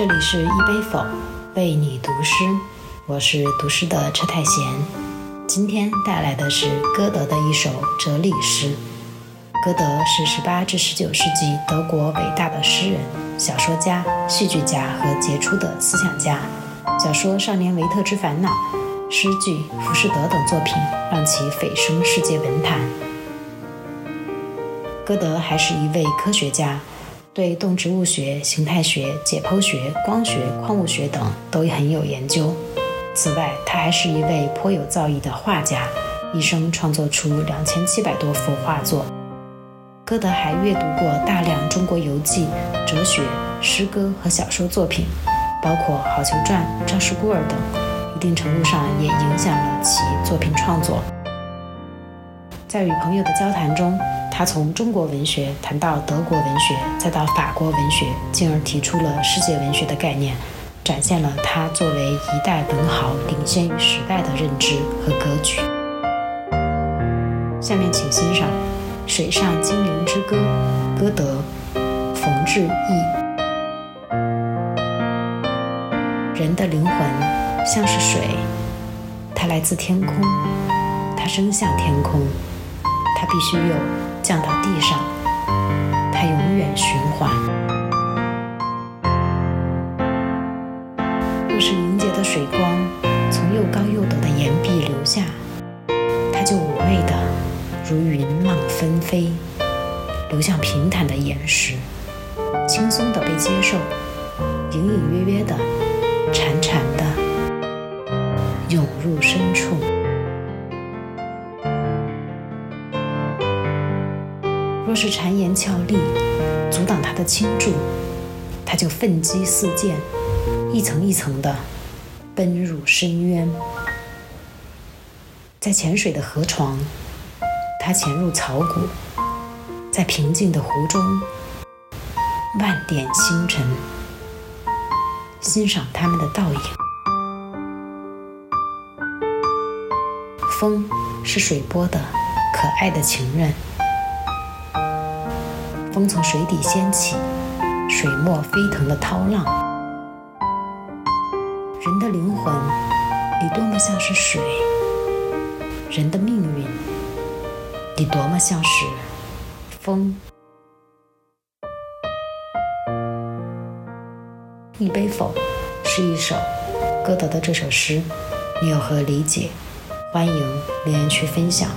这里是一杯否为你读诗，我是读诗的车太贤。今天带来的是歌德的一首哲理诗。歌德是18至19世纪德国伟大的诗人、小说家、戏剧家和杰出的思想家。小说《少年维特之烦恼》、诗句《浮士德》等作品让其蜚声世界文坛。歌德还是一位科学家。对动植物学、形态学、解剖学、光学、矿物学等都很有研究。此外，他还是一位颇有造诣的画家，一生创作出两千七百多幅画作。歌德还阅读过大量中国游记、哲学、诗歌和小说作品，包括《好球传》《赵氏孤儿》等，一定程度上也影响了其作品创作。在与朋友的交谈中，他从中国文学谈到德国文学，再到法国文学，进而提出了世界文学的概念，展现了他作为一代文豪领先于时代的认知和格局。下面请欣赏《水上精灵之歌》，歌德，冯志义。人的灵魂像是水，它来自天空，它升向天空。它必须有降到地上，它永远循环。若是凝结的水光从又高又陡的岩壁流下，它就妩媚的如云浪纷飞，流向平坦的岩石，轻松的被接受，隐隐约约的，潺潺的，涌入深处。若是谗言俏丽阻挡他的倾注，他就奋击四溅，一层一层的奔入深渊。在浅水的河床，他潜入草谷；在平静的湖中，万点星辰，欣赏他们的倒影。风是水波的可爱的情人。风从水底掀起，水墨飞腾的涛浪。人的灵魂，你多么像是水；人的命运，你多么像是风。一杯否是一首歌德的这首诗，你有何理解？欢迎留言区分享。